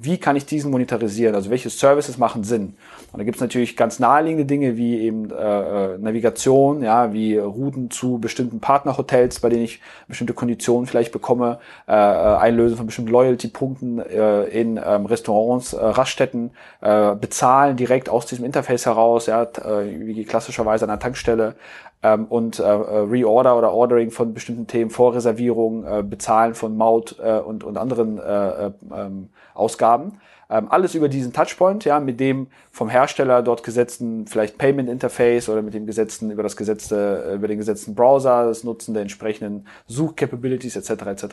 wie kann ich diesen monetarisieren? Also welche Services machen Sinn? Und da gibt es natürlich ganz naheliegende Dinge wie eben äh, äh, Navigation, ja, wie Routen zu bestimmten Partnerhotels, bei denen ich bestimmte Konditionen vielleicht bekomme, äh, äh Einlösen von bestimmten Loyalty-Punkten äh, in ähm, Restaurants, äh, Raststätten, äh, bezahlen direkt aus diesem Interface heraus, ja, äh, wie klassischerweise an der Tankstelle, ähm, und äh, äh, Reorder oder Ordering von bestimmten Themen, Vorreservierung, äh, Bezahlen von Maut äh, und, und anderen äh, äh, ähm, Ausgaben. Ähm, alles über diesen Touchpoint, ja, mit dem vom Hersteller dort gesetzten vielleicht Payment Interface oder mit dem gesetzten, über das gesetzte, äh, über den gesetzten Browser, das Nutzen der entsprechenden Such-Capabilities etc. etc. Und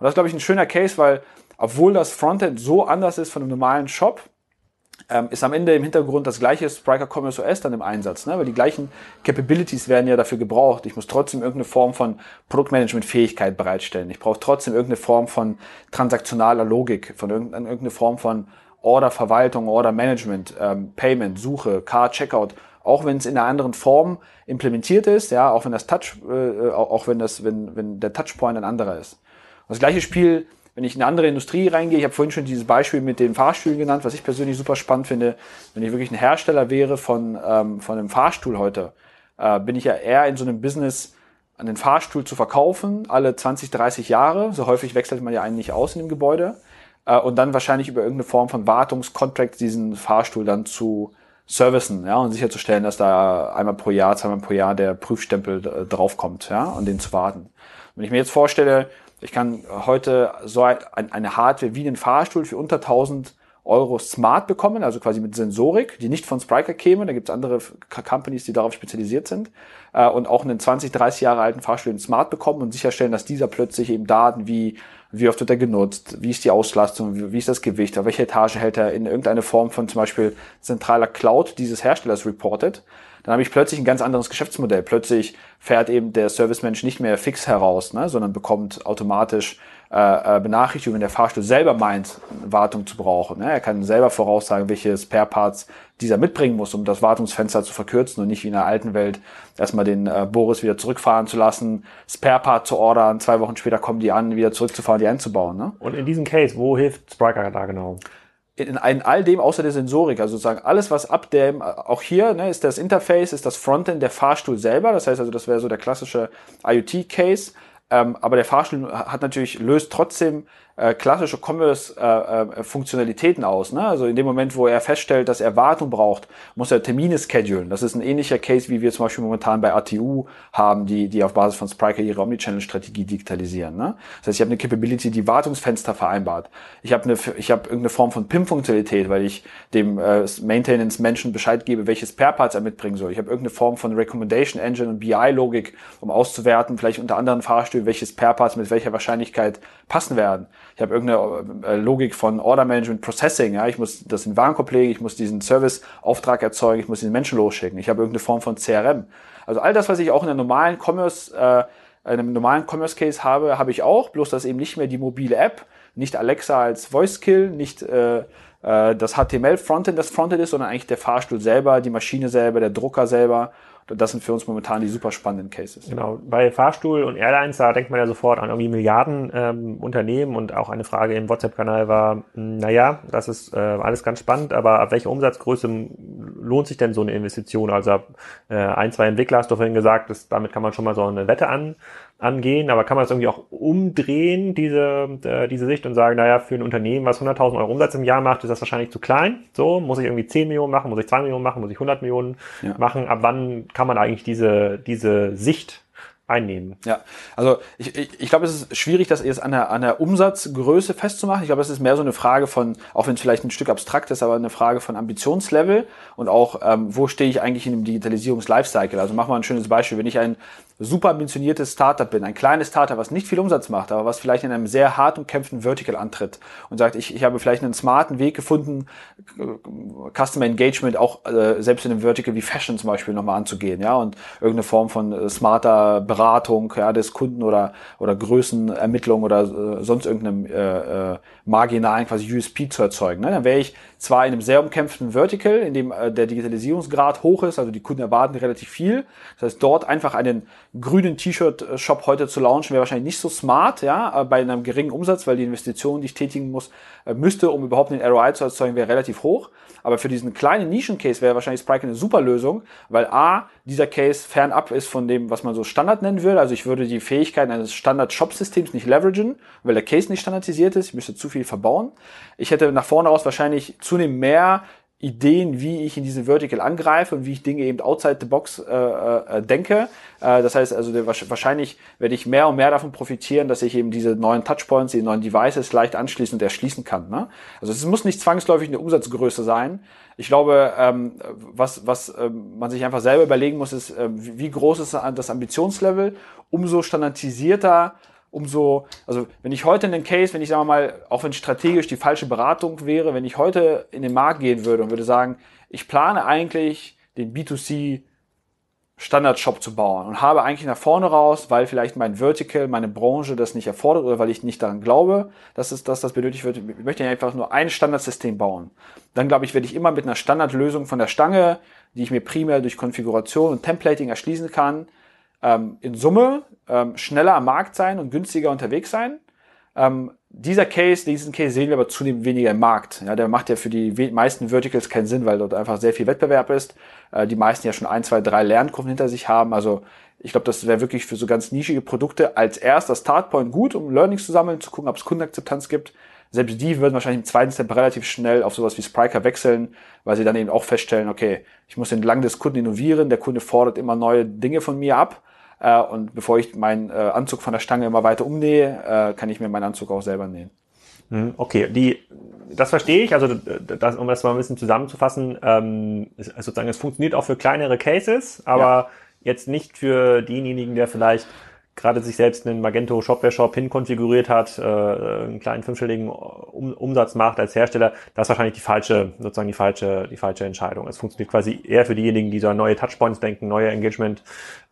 das ist, glaube ich, ein schöner Case, weil obwohl das Frontend so anders ist von einem normalen Shop, ähm, ist am Ende im Hintergrund das gleiche Spriker Commerce OS dann im Einsatz, ne? weil die gleichen Capabilities werden ja dafür gebraucht. Ich muss trotzdem irgendeine Form von Produktmanagement-Fähigkeit bereitstellen. Ich brauche trotzdem irgendeine Form von transaktionaler Logik, von irgendeine Form von Order-Verwaltung, Order-Management, ähm, Payment, Suche, Car-Checkout, auch wenn es in einer anderen Form implementiert ist, ja, auch wenn das Touch, äh, auch wenn das, wenn, wenn der Touchpoint ein anderer ist. das gleiche Spiel wenn ich in eine andere Industrie reingehe, ich habe vorhin schon dieses Beispiel mit den Fahrstühlen genannt, was ich persönlich super spannend finde, wenn ich wirklich ein Hersteller wäre von, ähm, von einem Fahrstuhl heute, äh, bin ich ja eher in so einem Business, einen Fahrstuhl zu verkaufen, alle 20, 30 Jahre. So häufig wechselt man ja eigentlich aus in dem Gebäude. äh, und dann wahrscheinlich über irgendeine Form von Wartungskontrakt diesen Fahrstuhl dann zu servicen, ja, und sicherzustellen, dass da einmal pro Jahr, zweimal pro Jahr der Prüfstempel äh, draufkommt, ja, und den zu warten. Wenn ich mir jetzt vorstelle, ich kann heute so ein, eine Hardware wie einen Fahrstuhl für unter 1000 Euro smart bekommen, also quasi mit Sensorik, die nicht von Spriker käme. Da gibt es andere Companies, die darauf spezialisiert sind. Äh, und auch einen 20, 30 Jahre alten Fahrstuhl in smart bekommen und sicherstellen, dass dieser plötzlich eben Daten wie wie oft wird er genutzt, wie ist die Auslastung, wie, wie ist das Gewicht, auf welche Etage hält er in irgendeine Form von zum Beispiel zentraler Cloud dieses Herstellers reported, dann habe ich plötzlich ein ganz anderes Geschäftsmodell. Plötzlich fährt eben der Servicemensch nicht mehr fix heraus, ne, sondern bekommt automatisch äh, äh, Benachrichtigung, wenn der Fahrstuhl selber meint, Wartung zu brauchen. Ne? Er kann selber voraussagen, welche Spare-Parts dieser mitbringen muss, um das Wartungsfenster zu verkürzen und nicht wie in der alten Welt erstmal den äh, Boris wieder zurückfahren zu lassen, Spare-Part zu ordern, zwei Wochen später kommen die an, wieder zurückzufahren, die einzubauen. Ne? Und in diesem Case, wo hilft Spriker da genau? In, in all dem außer der Sensorik, also sozusagen alles, was ab dem, auch hier ne, ist das Interface, ist das Frontend der Fahrstuhl selber. Das heißt also, das wäre so der klassische IoT-Case. Ähm, aber der Fahrstuhl hat natürlich, löst trotzdem äh, klassische Commerce-Funktionalitäten äh, äh, aus. Ne? Also in dem Moment, wo er feststellt, dass er Wartung braucht, muss er Termine schedulen. Das ist ein ähnlicher Case, wie wir zum Beispiel momentan bei ATU haben, die, die auf Basis von Spriker ihre Omnichannel-Strategie digitalisieren. Ne? Das heißt, ich habe eine Capability, die Wartungsfenster vereinbart. Ich habe eine, ich habe irgendeine Form von PIM-Funktionalität, weil ich dem äh, Maintenance-Menschen Bescheid gebe, welches Spare-Parts er mitbringen soll. Ich habe irgendeine Form von Recommendation Engine und BI-Logik, um auszuwerten, vielleicht unter anderen Fahrstühlen, welche Spare-Parts mit welcher Wahrscheinlichkeit passen werden ich habe irgendeine äh, Logik von Order Management Processing, ja, ich muss das in Warenkorb legen, ich muss diesen Serviceauftrag erzeugen, ich muss den Menschen losschicken, ich habe irgendeine Form von CRM. Also all das, was ich auch in einem normalen Commerce, äh, in einem normalen Commerce Case habe, habe ich auch, bloß dass eben nicht mehr die mobile App, nicht Alexa als Voice Kill, nicht äh, äh das HTML Frontend das Frontend ist, sondern eigentlich der Fahrstuhl selber, die Maschine selber, der Drucker selber das sind für uns momentan die super spannenden Cases. Genau. Bei Fahrstuhl und Airlines, da denkt man ja sofort an irgendwie Milliarden ähm, Unternehmen und auch eine Frage im WhatsApp-Kanal war, hm, naja, das ist äh, alles ganz spannend, aber ab welcher Umsatzgröße lohnt sich denn so eine Investition? Also äh, ein, zwei Entwickler hast du vorhin gesagt, dass, damit kann man schon mal so eine Wette an, angehen, aber kann man das irgendwie auch umdrehen, diese, äh, diese Sicht und sagen, naja, für ein Unternehmen, was 100.000 Euro Umsatz im Jahr macht, ist das wahrscheinlich zu klein. So, muss ich irgendwie 10 Millionen machen, muss ich 2 Millionen machen, muss ich 100 Millionen ja. machen. Ab wann kann man eigentlich diese, diese Sicht einnehmen. Ja, also ich, ich, ich glaube, es ist schwierig, das jetzt an der, an der Umsatzgröße festzumachen. Ich glaube, es ist mehr so eine Frage von, auch wenn es vielleicht ein Stück abstrakt ist, aber eine Frage von Ambitionslevel und auch, ähm, wo stehe ich eigentlich in dem Digitalisierungs-Lifecycle. Also machen wir ein schönes Beispiel. Wenn ich ein super ambitioniertes Startup bin, ein kleines Startup, was nicht viel Umsatz macht, aber was vielleicht in einem sehr hart umkämpften Vertical antritt und sagt, ich, ich habe vielleicht einen smarten Weg gefunden, Customer Engagement auch äh, selbst in einem Vertical wie Fashion zum Beispiel nochmal anzugehen, ja, und irgendeine Form von äh, smarter Beratung ja, des Kunden oder, oder Größenermittlung oder äh, sonst irgendeinem äh, äh, marginalen quasi USP zu erzeugen. Ne? Dann wäre ich zwar in einem sehr umkämpften Vertical, in dem äh, der Digitalisierungsgrad hoch ist, also die Kunden erwarten relativ viel. Das heißt, dort einfach einen grünen T-Shirt-Shop heute zu launchen, wäre wahrscheinlich nicht so smart, ja, bei einem geringen Umsatz, weil die Investition, die ich tätigen muss, äh, müsste, um überhaupt den ROI zu erzeugen, wäre relativ hoch. Aber für diesen kleinen Nischen-Case wäre wahrscheinlich Spryker eine super Lösung, weil A, dieser Case fernab ist von dem, was man so Standard nennen würde. Also ich würde die Fähigkeiten eines Standard-Shop-Systems nicht leveragen, weil der Case nicht standardisiert ist. Ich müsste zu viel verbauen. Ich hätte nach vorne raus wahrscheinlich zunehmend mehr Ideen, wie ich in diese Vertical angreife und wie ich Dinge eben outside the box äh, äh, denke. Äh, das heißt also, der, wahrscheinlich werde ich mehr und mehr davon profitieren, dass ich eben diese neuen Touchpoints, die neuen Devices leicht anschließen und erschließen kann. Ne? Also es muss nicht zwangsläufig eine Umsatzgröße sein. Ich glaube, ähm, was, was ähm, man sich einfach selber überlegen muss, ist, äh, wie groß ist das Ambitionslevel? Umso standardisierter umso, also wenn ich heute in den Case, wenn ich sage mal, auch wenn strategisch die falsche Beratung wäre, wenn ich heute in den Markt gehen würde und würde sagen, ich plane eigentlich den B2C Standard-Shop zu bauen und habe eigentlich nach vorne raus, weil vielleicht mein Vertical, meine Branche das nicht erfordert oder weil ich nicht daran glaube, dass, es, dass das benötigt wird. Ich möchte einfach nur ein Standardsystem bauen. Dann glaube ich, werde ich immer mit einer Standardlösung von der Stange, die ich mir primär durch Konfiguration und Templating erschließen kann, ähm, in Summe ähm, schneller am Markt sein und günstiger unterwegs sein. Ähm, dieser Case, diesen Case sehen wir aber zunehmend weniger im Markt. Ja, der macht ja für die meisten Verticals keinen Sinn, weil dort einfach sehr viel Wettbewerb ist. Äh, die meisten ja schon ein, zwei, drei Lernkurven hinter sich haben. Also ich glaube, das wäre wirklich für so ganz nischige Produkte als erster Startpoint gut, um Learnings zu sammeln, zu gucken, ob es Kundenakzeptanz gibt. selbst die würden wahrscheinlich im zweiten Step relativ schnell auf sowas wie Spriker wechseln, weil sie dann eben auch feststellen, okay, ich muss entlang des Kunden innovieren, der Kunde fordert immer neue Dinge von mir ab. Äh, und bevor ich meinen äh, Anzug von der Stange immer weiter umnähe, äh, kann ich mir meinen Anzug auch selber nähen. Hm, okay, die, das verstehe ich. Also, das, um das mal ein bisschen zusammenzufassen, ähm, sozusagen, es funktioniert auch für kleinere Cases, aber ja. jetzt nicht für denjenigen, der vielleicht gerade sich selbst einen Magento Shopware Shop hinkonfiguriert hat, äh, einen kleinen fünfstelligen um Umsatz macht als Hersteller, das ist wahrscheinlich die falsche, sozusagen die falsche, die falsche Entscheidung. Es funktioniert quasi eher für diejenigen, die so an neue Touchpoints denken, neue Engagement,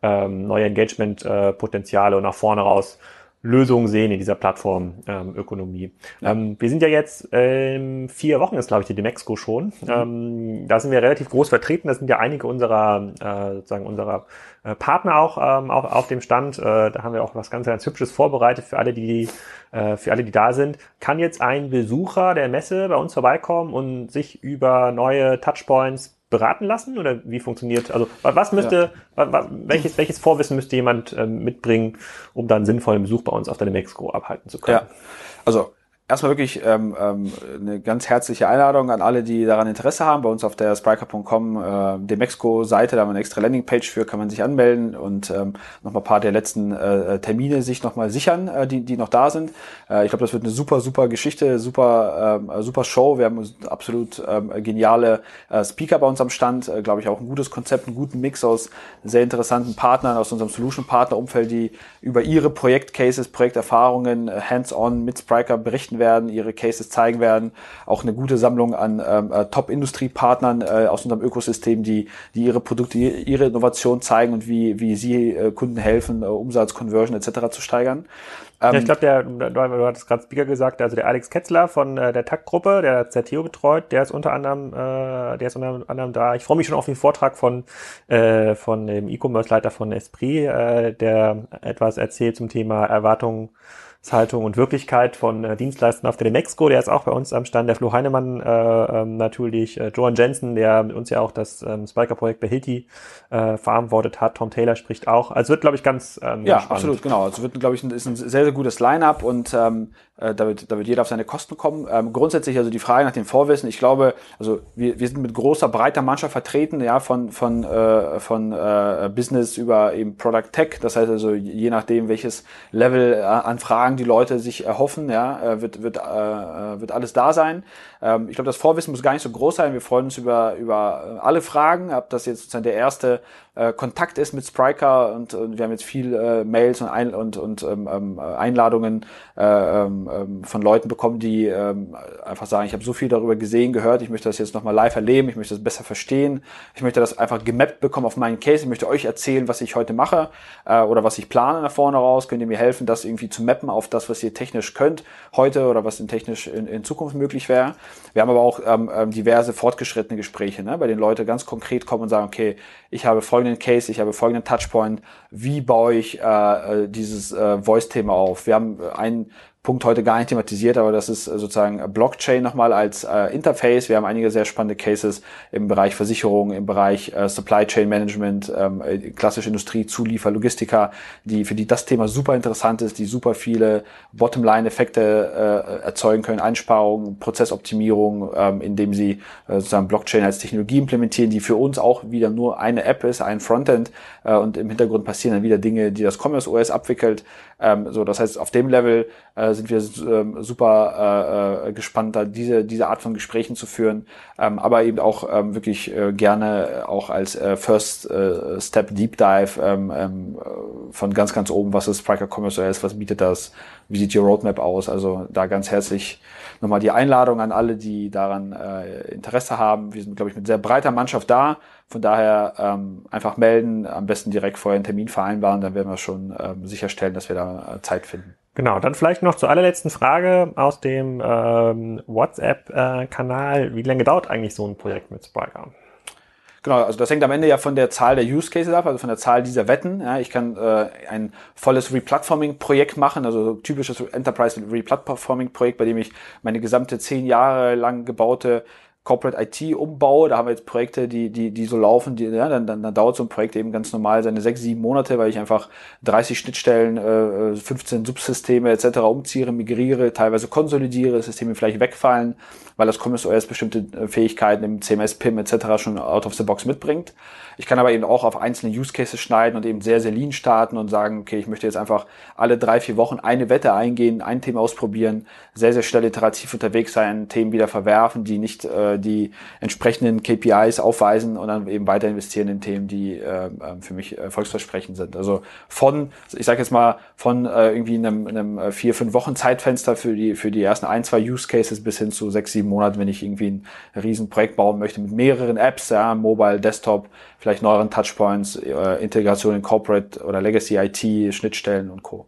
ähm, neue Engagement-Potenziale äh, und nach vorne raus Lösungen sehen in dieser Plattformökonomie. Ähm, ähm, wir sind ja jetzt ähm, vier Wochen ist, glaube ich, die Demexco schon. Mhm. Ähm, da sind wir relativ groß vertreten. Da sind ja einige unserer äh, sozusagen unserer äh, Partner auch ähm, auf, auf dem Stand. Äh, da haben wir auch was ganz, ganz Hübsches vorbereitet für alle, die äh, für alle, die da sind. Kann jetzt ein Besucher der Messe bei uns vorbeikommen und sich über neue Touchpoints beraten lassen oder wie funktioniert? Also was müsste, ja. welches, welches Vorwissen müsste jemand ähm, mitbringen, um dann sinnvollen Besuch bei uns auf der Mexiko abhalten zu können? Ja, also erstmal wirklich ähm, ähm, eine ganz herzliche Einladung an alle, die daran Interesse haben. Bei uns auf der Spriker.com, äh, Demexco-Seite, da haben wir eine extra Landingpage für, kann man sich anmelden und ähm, nochmal ein paar der letzten äh, Termine sich nochmal sichern, äh, die, die noch da sind. Äh, ich glaube, das wird eine super, super Geschichte, super, ähm, super Show. Wir haben absolut ähm, geniale äh, Speaker bei uns am Stand, äh, glaube ich, auch ein gutes Konzept, einen guten Mix aus sehr interessanten Partnern aus unserem Solution-Partner-Umfeld, die über ihre Projektcases, Projekterfahrungen äh, hands-on mit Spriker berichten berichten werden, ihre Cases zeigen werden, auch eine gute Sammlung an ähm, äh, Top-Industriepartnern äh, aus unserem Ökosystem, die, die ihre Produkte, ihre Innovation zeigen und wie, wie sie äh, Kunden helfen, äh, Umsatz, Conversion etc. zu steigern. ja, ich ähm, glaube, der, du, du hattest gerade Speaker gesagt, also der Alex Ketzler von äh, der TAC-Gruppe, der Zerteo betreut, der ist unter anderem, äh, der ist unter anderem da. Ich freue mich schon auf den Vortrag von, äh, von dem E-Commerce-Leiter von Esprit, äh, der etwas erzählt zum Thema Erwartungen Haltung und Wirklichkeit von äh, Dienstleistern auf der Demexco. Der ist auch bei uns am Stand. Der Flo Heinemann äh, ähm, natürlich, äh, Joan Jensen, der mit uns ja auch das ähm, Spiker-Projekt bei Hilti äh, verantwortet hat. Tom Taylor spricht auch. Also wird, glaube ich, ganz ähm, Ja, ganz absolut, genau. Also wird, glaube ich, ein, ist ein sehr, sehr gutes Line-up und ähm, äh, da, wird, da wird jeder auf seine Kosten kommen. Ähm, grundsätzlich also die Frage nach dem Vorwissen. Ich glaube, also wir, wir sind mit großer, breiter Mannschaft vertreten, ja, von, von, äh, von äh, Business über eben Product Tech. Das heißt also, je nachdem, welches Level äh, an Fragen die Leute sich erhoffen, ja, äh, wird, wird, äh, wird alles da sein. Ähm, ich glaube, das Vorwissen muss gar nicht so groß sein. Wir freuen uns über, über alle Fragen. Ob das jetzt sozusagen der erste äh, Kontakt ist mit Spriker und, und wir haben jetzt viel äh, Mails und, ein, und, und ähm, ähm Einladungen äh, ähm, ähm, von Leuten bekommen, die ähm, einfach sagen, ich habe so viel darüber gesehen, gehört, ich möchte das jetzt nochmal live erleben, ich möchte das besser verstehen, ich möchte das einfach gemappt bekommen auf meinen Case, ich möchte euch erzählen, was ich heute mache äh, oder was ich plane nach vorne raus, könnt ihr mir helfen, das irgendwie zu mappen auf das, was ihr technisch könnt heute oder was in technisch in, in Zukunft möglich wäre. Wir haben aber auch ähm, ähm diverse fortgeschrittene Gespräche, ne, bei denen Leute ganz konkret kommen und sagen, okay, ich habe folgenden Case, ich habe folgenden Touchpoint, wie baue ich äh, äh dieses äh, Voice-Thema auf? Wir haben einen Punkt heute gar nicht thematisiert, aber das ist äh, sozusagen Blockchain nochmal als äh, Interface. Wir haben einige sehr spannende Cases im Bereich Versicherung, im Bereich äh, Supply Chain Management, ähm, äh, klassische Industrie, Zuliefer, Logistiker, die für die das Thema super interessant ist, die super viele Bottomline-Effekte äh, erzeugen können, Einsparungen, Prozessoptimierung, ähm, indem sie äh, sozusagen Blockchain als Technologie implementieren, die für uns auch wieder nur eine App ist, ein Frontend äh, und im Hintergrund passieren dann wieder Dinge, die das Commerce OS abwickelt. Ähm, so, das heißt, auf dem Level äh, sind wir ähm, super äh, äh, gespannt, da diese, diese Art von Gesprächen zu führen, ähm, aber eben auch ähm, wirklich äh, gerne auch als äh, First äh, Step Deep Dive ähm, ähm, von ganz, ganz oben, was ist Spriker Commerce OS, was bietet das, wie sieht die Roadmap aus, also da ganz herzlich nochmal die Einladung an alle, die daran äh, Interesse haben. Wir sind, glaube ich, mit sehr breiter Mannschaft da. Von daher ähm, einfach melden, am besten direkt vorher einen Termin vereinbaren, dann werden wir schon ähm, sicherstellen, dass wir da äh, Zeit finden. Genau, dann vielleicht noch zur allerletzten Frage aus dem ähm, WhatsApp-Kanal. Äh, Wie lange dauert eigentlich so ein Projekt mit Spriker? Genau, also das hängt am Ende ja von der Zahl der Use Cases ab, also von der Zahl dieser Wetten. Ja, ich kann äh, ein volles Replatforming-Projekt machen, also typisches Enterprise Replatforming-Projekt, bei dem ich meine gesamte zehn Jahre lang gebaute Corporate IT-Umbau. Da haben wir jetzt Projekte, die, die, die so laufen, die, ja, dann, dann, dann dauert so ein Projekt eben ganz normal seine sechs, sieben Monate, weil ich einfach 30 Schnittstellen, äh, 15 Subsysteme etc. umziehe, migriere, teilweise konsolidiere, Systeme vielleicht wegfallen, weil das Commerce OS bestimmte äh, Fähigkeiten im CMS, PIM etc. schon out of the box mitbringt. Ich kann aber eben auch auf einzelne Use Cases schneiden und eben sehr, sehr lean starten und sagen, okay, ich möchte jetzt einfach alle drei, vier Wochen eine Wette eingehen, ein Thema ausprobieren, sehr, sehr schnell iterativ unterwegs sein, Themen wieder verwerfen, die nicht äh, die entsprechenden KPIs aufweisen und dann eben weiter investieren in Themen, die äh, ähm, für mich erfolgsversprechend sind. Also von, ich sage jetzt mal, von äh, irgendwie einem, einem äh, vier, fünf Wochen Zeitfenster für die, für die ersten ein, zwei Use Cases bis hin zu sechs, sieben Monaten, wenn ich irgendwie ein Riesenprojekt bauen möchte mit mehreren Apps, ja, Mobile, Desktop, vielleicht neueren Touchpoints, äh, Integration in Corporate oder Legacy IT, Schnittstellen und Co.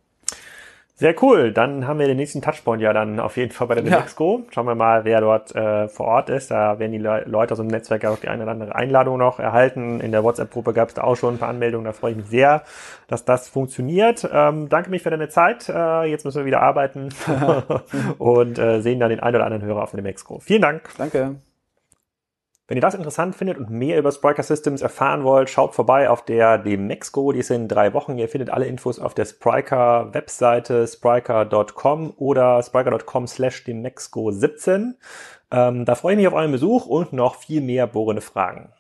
Sehr cool. Dann haben wir den nächsten Touchpoint ja dann auf jeden Fall bei der Demexco. Ja. Schauen wir mal, wer dort äh, vor Ort ist. Da werden die Le Leute aus dem Netzwerk ja auch die eine oder andere Einladung noch erhalten. In der WhatsApp-Gruppe gab es da auch schon ein paar Anmeldungen. Da freue ich mich sehr, dass das funktioniert. Ähm, danke mich für deine Zeit. Äh, jetzt müssen wir wieder arbeiten (laughs) (laughs) und äh, sehen dann den einen oder anderen Hörer auf der Demexco. Vielen Dank. Danke. Wenn ihr das interessant findet und mehr über Spriker Systems erfahren wollt, schaut vorbei auf der Demexco, die ist in drei Wochen. Ihr findet alle Infos auf der Spriker Webseite spriker.com oder spriker.com slash demexco17. Ähm, da freue ich mich auf euren Besuch und noch viel mehr bohrende Fragen.